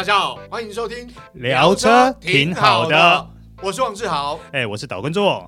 大家好，欢迎收听聊车挺好的，我是王志豪，哎，我是岛根座。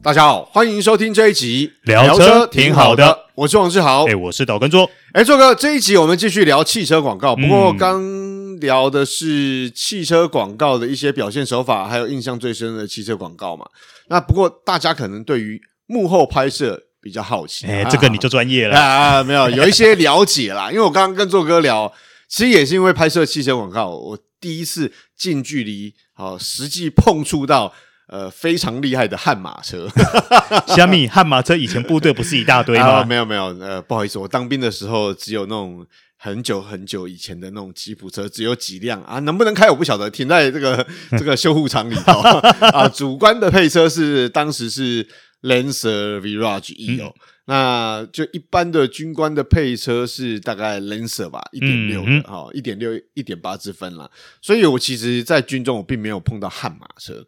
大家好，欢迎收听这一集聊车挺好的，我是王志豪，哎，我是岛根座。哎，做哥，这一集我们继续聊汽车广告，不过刚聊的是汽车广告的一些表现手法，还有印象最深的汽车广告嘛。那不过大家可能对于幕后拍摄比较好奇，哎，这个你就专业了啊，没有有一些了解啦。因为我刚刚跟做哥聊，其实也是因为拍摄汽车广告，我第一次近距离好实际碰触到呃非常厉害的悍马车。虾米悍马车以前部队不是一大堆吗？啊、没有没有，呃，不好意思，我当兵的时候只有那种很久很久以前的那种吉普车，只有几辆啊，能不能开我不晓得，停在这个这个修护厂里头 啊。主观的配车是当时是。Lancer Virage E 哦，那就一般的军官的配车是大概 Lancer 吧，一点六的哈，一点六一点八之分啦。所以我其实，在军中我并没有碰到悍马车，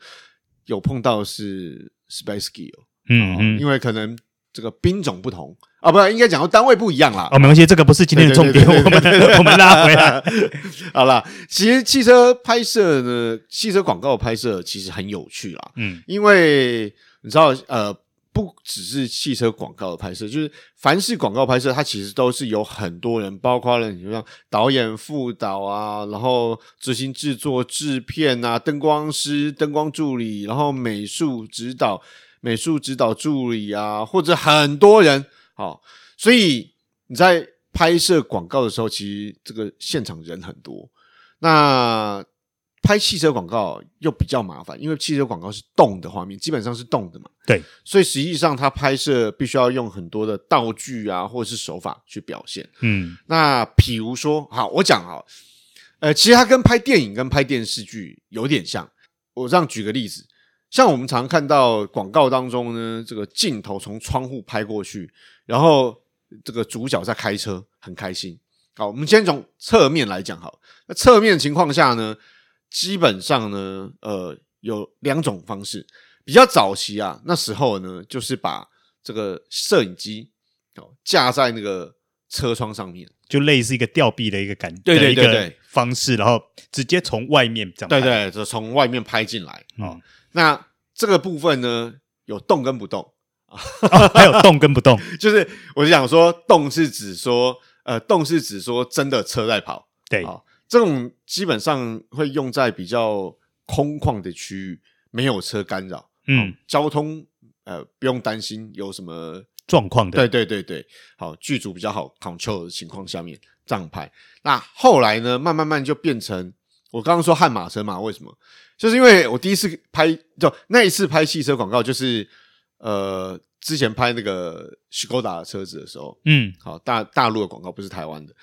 有碰到是 s p a c e k i 哦，嗯嗯，因为可能这个兵种不同啊，不应该讲说单位不一样啦。哦，没关系，这个不是今天的重点，我们 我们拉回来 好了。其实汽车拍摄呢，汽车广告拍摄其实很有趣啦，嗯，因为你知道呃。不只是汽车广告的拍摄，就是凡是广告拍摄，它其实都是有很多人，包括了你像导演、副导啊，然后执行制作、制片啊，灯光师、灯光助理，然后美术指导、美术指导助理啊，或者很多人。好，所以你在拍摄广告的时候，其实这个现场人很多。那拍汽车广告又比较麻烦，因为汽车广告是动的画面，基本上是动的嘛。对，所以实际上它拍摄必须要用很多的道具啊，或者是手法去表现。嗯，那比如说，好，我讲啊，呃，其实它跟拍电影跟拍电视剧有点像。我这样举个例子，像我们常看到广告当中呢，这个镜头从窗户拍过去，然后这个主角在开车，很开心。好，我们先从侧面来讲，好，那侧面情况下呢？基本上呢，呃，有两种方式。比较早期啊，那时候呢，就是把这个摄影机哦架在那个车窗上面，就类似一个吊臂的一个感觉，对对对对。方式，然后直接从外面这样拍，对对，就从外面拍进来。哦，那这个部分呢，有动跟不动。啊，哦，还有动跟不动，就是我就想说，动是指说，呃，动是指说真的车在跑，对。哦这种基本上会用在比较空旷的区域，没有车干扰，嗯，交通呃不用担心有什么状况的，对对对对，好，剧组比较好 control 的情况下面这样拍。那后来呢，慢慢慢就变成我刚刚说悍马车嘛，为什么？就是因为我第一次拍，就那一次拍汽车广告，就是呃之前拍那个 Skoda 的车子的时候，嗯，好，大大陆的广告不是台湾的，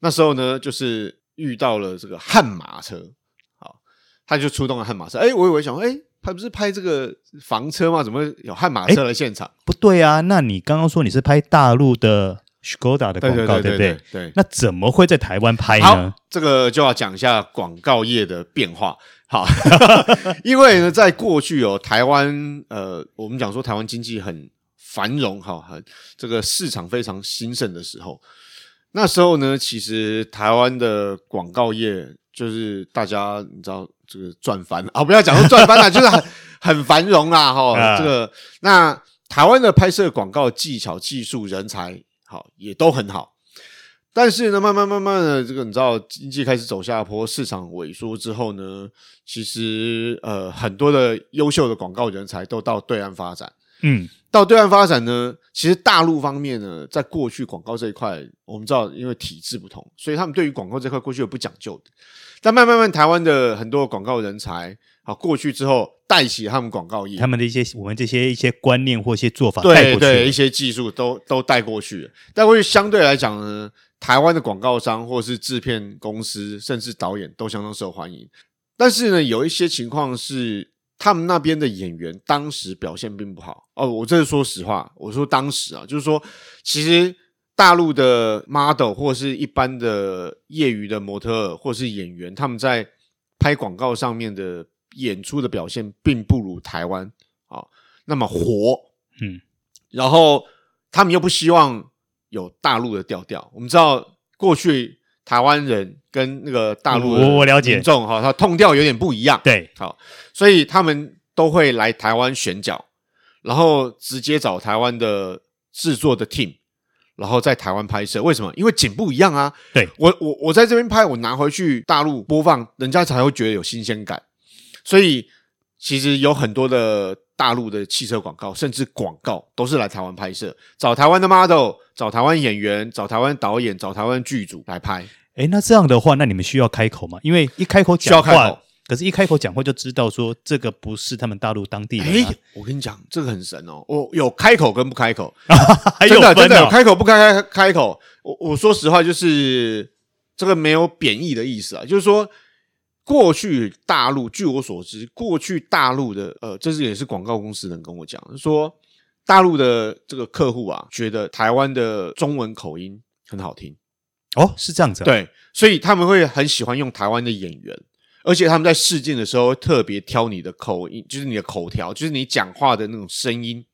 那时候呢就是。遇到了这个悍马车，好，他就出动了悍马车。哎，我以为想说，哎，他不是拍这个房车吗？怎么有悍马车来现场？不对啊，那你刚刚说你是拍大陆的 Skoda 的广告，对不对？对，那怎么会在台湾拍呢？好，这个就要讲一下广告业的变化。好，因为呢，在过去哦，台湾呃，我们讲说台湾经济很繁荣，哈，很这个市场非常兴盛的时候。那时候呢，其实台湾的广告业就是大家你知道这个赚翻啊，不要讲说赚翻了，就是很很繁荣啦，哈。这个那台湾的拍摄广告技巧、技术、人才，好也都很好。但是呢，慢慢慢慢的，这个你知道经济开始走下坡，市场萎缩之后呢，其实呃很多的优秀的广告人才都到对岸发展。嗯，到对岸发展呢，其实大陆方面呢，在过去广告这一块，我们知道因为体制不同，所以他们对于广告这块过去有不讲究的。但慢慢慢，台湾的很多广告人才，啊过去之后，带起他们广告业，他们的一些我们这些一些观念或一些做法，对对，一些技术都都带过去了。但过去相对来讲呢，台湾的广告商或是制片公司，甚至导演都相当受欢迎。但是呢，有一些情况是。他们那边的演员当时表现并不好哦，我这是说实话，我说当时啊，就是说，其实大陆的 model 或是一般的业余的模特儿或是演员，他们在拍广告上面的演出的表现，并不如台湾啊、哦、那么活，嗯，然后他们又不希望有大陆的调调。我们知道过去台湾人跟那个大陆我我了解民众哈，他痛调有点不一样。对，好，所以他们都会来台湾选角，然后直接找台湾的制作的 team。然后在台湾拍摄，为什么？因为景不一样啊。对，我我我在这边拍，我拿回去大陆播放，人家才会觉得有新鲜感。所以其实有很多的大陆的汽车广告，甚至广告都是来台湾拍摄，找台湾的 model，找台湾演员，找台湾导演，找台湾剧组来拍。诶，那这样的话，那你们需要开口吗？因为一开口讲话。需要开口。可是，一开口讲话就知道说这个不是他们大陆当地人。哎，我跟你讲，这个很神哦。我有开口跟不开口，还有哦，真的真的有开口不开开开口。我我说实话，就是这个没有贬义的意思啊。就是说，过去大陆，据我所知，过去大陆的呃，这是也是广告公司人跟我讲，说大陆的这个客户啊，觉得台湾的中文口音很好听。哦，是这样子啊。对，所以他们会很喜欢用台湾的演员。而且他们在试镜的时候会特别挑你的口音，就是你的口条，就是你讲话的那种声音。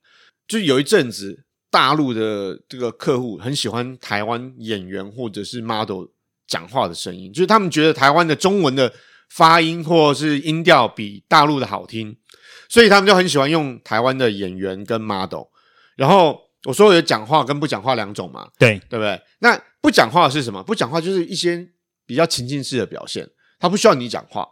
就是有一阵子，大陆的这个客户很喜欢台湾演员或者是 model 讲话的声音，就是他们觉得台湾的中文的发音或是音调比大陆的好听，所以他们就很喜欢用台湾的演员跟 model。然后我说有讲话跟不讲话两种嘛，对对不对？那不讲话是什么？不讲话就是一些比较情境式的表现。他不需要你讲话，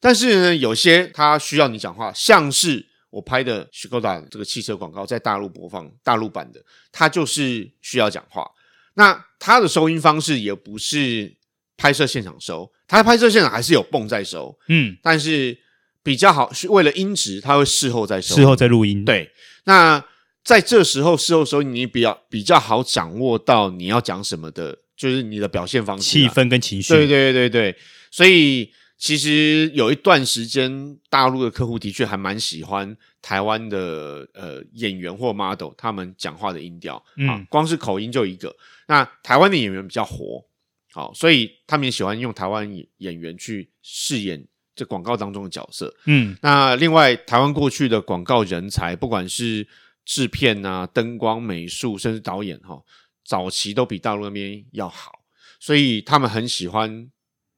但是呢，有些他需要你讲话，像是我拍的 Škoda 这个汽车广告在大陆播放，大陆版的，他就是需要讲话。那他的收音方式也不是拍摄现场收，他拍摄现场还是有泵在收，嗯，但是比较好是为了音质，他会事后再收，事后再录音。对，那在这时候事后收音，你比较比较好掌握到你要讲什么的，就是你的表现方式、气氛跟情绪。对对对对。所以其实有一段时间，大陆的客户的确还蛮喜欢台湾的呃演员或 model 他们讲话的音调，嗯、啊，光是口音就一个。那台湾的演员比较活，好，所以他们也喜欢用台湾演员去饰演这广告当中的角色。嗯，那另外台湾过去的广告人才，不管是制片啊、灯光、美术，甚至导演哈，早期都比大陆那边要好，所以他们很喜欢。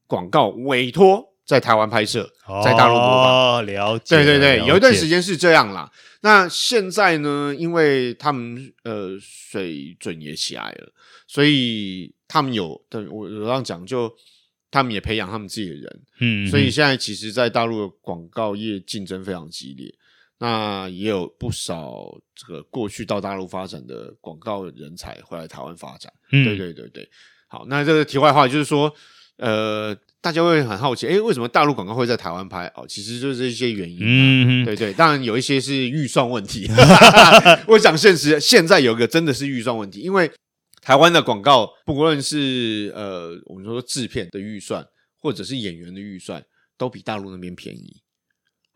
广告委托在台湾拍摄，在大陆播放。哦，了解。对对对，有一段时间是这样啦。那现在呢？因为他们呃水准也起来了，所以他们有，对我我这样讲，就他们也培养他们自己的人。嗯，嗯。所以现在其实，在大陆的广告业竞争非常激烈。那也有不少这个过去到大陆发展的广告人才回来台湾发展。嗯，对对对对。好，那这个题外话就是说。呃，大家会很好奇，诶，为什么大陆广告会在台湾拍？哦，其实就是这些原因。嗯，对对，当然有一些是预算问题。我讲现实，现在有一个真的是预算问题，因为台湾的广告，不论是呃，我们说制片的预算，或者是演员的预算，都比大陆那边便宜。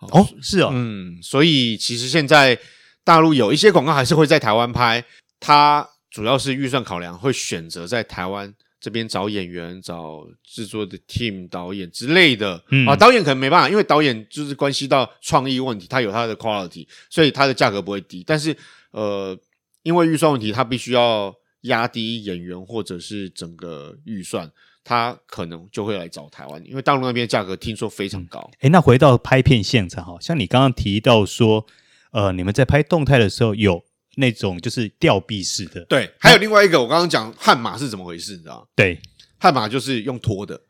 哦，哦是哦，嗯，所以其实现在大陆有一些广告还是会在台湾拍，它主要是预算考量，会选择在台湾。这边找演员、找制作的 team、导演之类的，嗯啊，导演可能没办法，因为导演就是关系到创意问题，他有他的 quality，所以他的价格不会低。但是，呃，因为预算问题，他必须要压低演员或者是整个预算，他可能就会来找台湾，因为大陆那边价格听说非常高。诶，那回到拍片现场哈，像你刚刚提到说，呃，你们在拍动态的时候有。那种就是吊臂式的，对，还有另外一个，我刚刚讲悍马是怎么回事，你知道吗？对，悍马就是用拖的，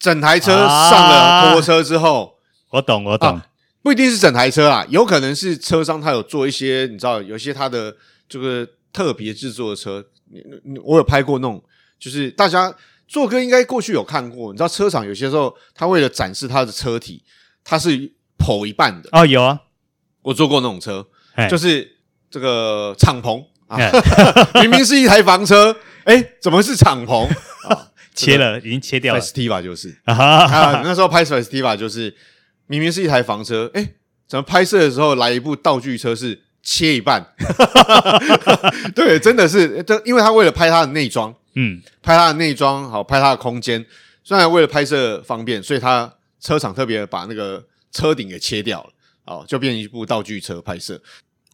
整台车上了拖车之后，啊、我懂，我懂、啊，不一定是整台车啊，有可能是车商他有做一些，你知道，有些他的这个特别制作的车，我有拍过那种，就是大家做哥应该过去有看过，你知道，车厂有些时候他为了展示他的车体，他是剖一半的哦，有啊，我坐过那种车，就是。这个敞篷啊，明明是一台房车，哎，怎么是敞篷？啊、切了，已经切掉了。Festiva 就是啊，那时候拍 Festiva 就是明明是一台房车，哎，怎么拍摄的时候来一部道具车是切一半？对，真的是，因为他为了拍他的内装，嗯，拍他的内装，好拍他的空间，虽然为了拍摄方便，所以他车厂特别把那个车顶给切掉了，哦，就变成一部道具车拍摄。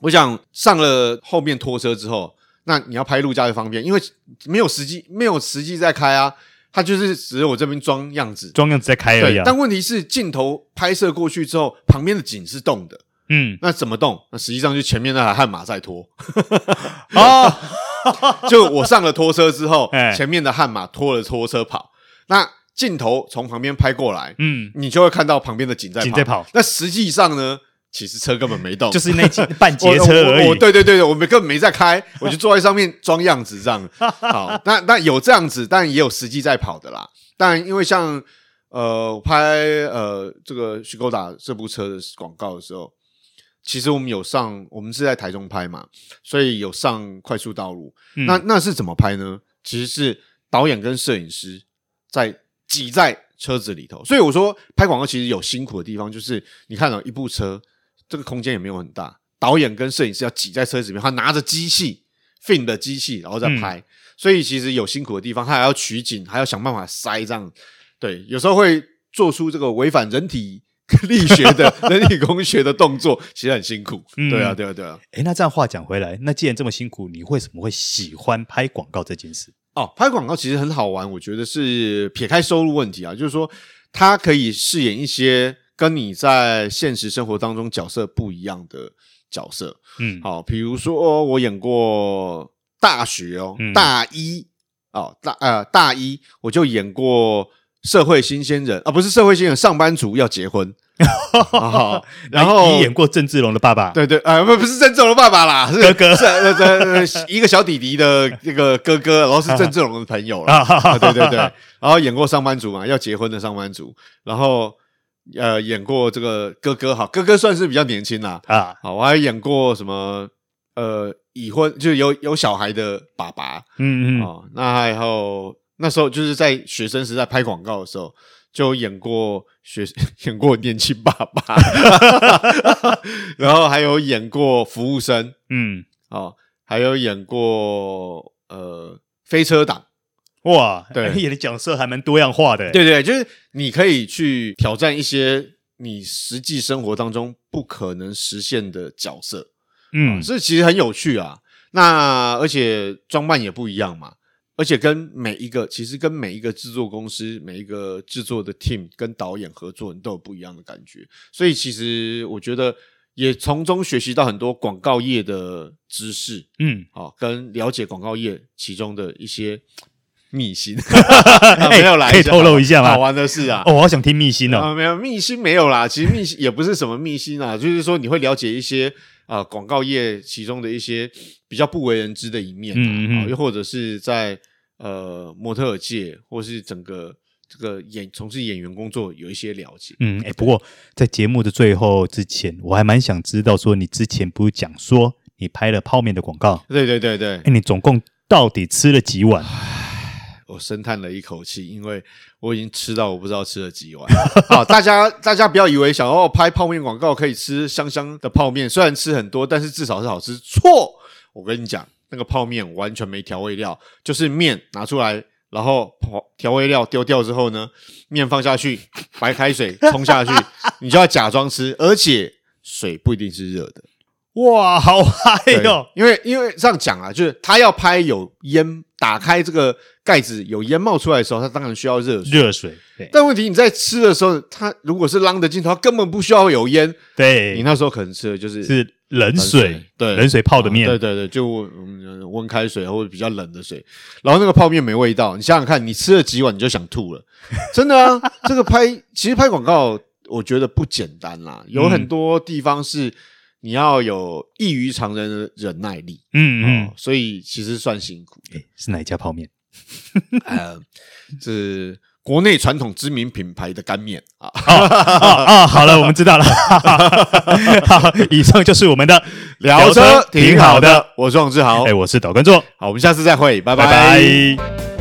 我想上了后面拖车之后，那你要拍路架就方便，因为没有实际没有实际在开啊，他就是只有我这边装样子，装样子在开而已、啊。但问题是镜头拍摄过去之后，旁边的景是动的，嗯，那怎么动？那实际上就前面那台悍马在拖啊，就我上了拖车之后，前面的悍马拖了拖车跑，那镜头从旁边拍过来，嗯，你就会看到旁边的景在景在跑。那实际上呢？其实车根本没动，就是那半截车而已。对对对，我们根本没在开，我就坐在上面装样子这样。好，那那有这样子，但也有实际在跑的啦。但因为像呃拍呃这个 Škoda 这部车的广告的时候，其实我们有上，我们是在台中拍嘛，所以有上快速道路。嗯、那那是怎么拍呢？其实是导演跟摄影师在挤在车子里头。所以我说拍广告其实有辛苦的地方，就是你看到一部车。这个空间也没有很大，导演跟摄影师要挤在车子里面，他拿着机器 film 的机器，然后再拍，嗯、所以其实有辛苦的地方，他还要取景，还要想办法塞这样，对，有时候会做出这个违反人体 力学的 人体工学的动作，其实很辛苦。嗯、对啊，对啊，对啊。诶，那这样话讲回来，那既然这么辛苦，你为什么会喜欢拍广告这件事？哦，拍广告其实很好玩，我觉得是撇开收入问题啊，就是说它可以饰演一些。跟你在现实生活当中角色不一样的角色，嗯，好，比如说我演过大学哦，嗯、大一哦，大呃大一我就演过社会新鲜人啊，不是社会新人，上班族要结婚，哦、然后你演过郑志龙的爸爸，对对，呃不不是郑志龙的爸爸啦，是哥哥，是呃是一个小弟弟的那个哥哥，然后是 郑志龙的朋友了，啊、对对对，然后演过上班族嘛，要结婚的上班族，然后。呃，演过这个哥哥哈，哥哥算是比较年轻啦啊。好，我还演过什么？呃，已婚就是有有小孩的爸爸，嗯嗯。哦，那还有那时候就是在学生时代拍广告的时候，就演过学 演过年轻爸爸，然后还有演过服务生，嗯，哦，还有演过呃飞车党。哇，对，演的角色还蛮多样化的。对对，就是你可以去挑战一些你实际生活当中不可能实现的角色，嗯，这其实很有趣啊。那而且装扮也不一样嘛，而且跟每一个其实跟每一个制作公司、每一个制作的 team 跟导演合作，你都有不一样的感觉。所以其实我觉得也从中学习到很多广告业的知识，嗯，好，跟了解广告业其中的一些。秘辛，没有来，可以透露一下吗？好玩的事啊！哦，我好想听秘辛哦。没有秘辛，没有啦。其实秘辛也不是什么秘辛啊，就是说你会了解一些啊广告业其中的一些比较不为人知的一面，嗯嗯，又或者是在呃模特界，或是整个这个演从事演员工作有一些了解。嗯，哎，不过在节目的最后之前，我还蛮想知道说，你之前不是讲说你拍了泡面的广告？对对对对。哎，你总共到底吃了几碗？我深叹了一口气，因为我已经吃到我不知道吃了几碗。好，大家大家不要以为想要拍泡面广告可以吃香香的泡面，虽然吃很多，但是至少是好吃。错，我跟你讲，那个泡面完全没调味料，就是面拿出来，然后调味料丢掉之后呢，面放下去，白开水冲下去，你就要假装吃，而且水不一定是热的。哇，好嗨哟！因为因为这样讲啊，就是他要拍有烟，打开这个盖子有烟冒出来的时候，他当然需要热水。热水，对。但问题你在吃的时候，他如果是 long 的镜头，他根本不需要有烟。对，你那时候可能吃的就是是冷水，对，冷水泡的面。对对对，就温开水或者比较冷的水，然后那个泡面没味道。你想想看，你吃了几碗你就想吐了，真的啊！这个拍其实拍广告，我觉得不简单啦，有很多地方是。你要有异于常人的忍耐力，嗯嗯、哦，所以其实算辛苦。诶，是哪一家泡面？呃，是国内传统知名品牌的干面啊。哦哦哦，好了，我们知道了。好，以上就是我们的聊车，挺好的。我是王志豪，哎，我是导观众。好，我们下次再会，拜拜。拜拜。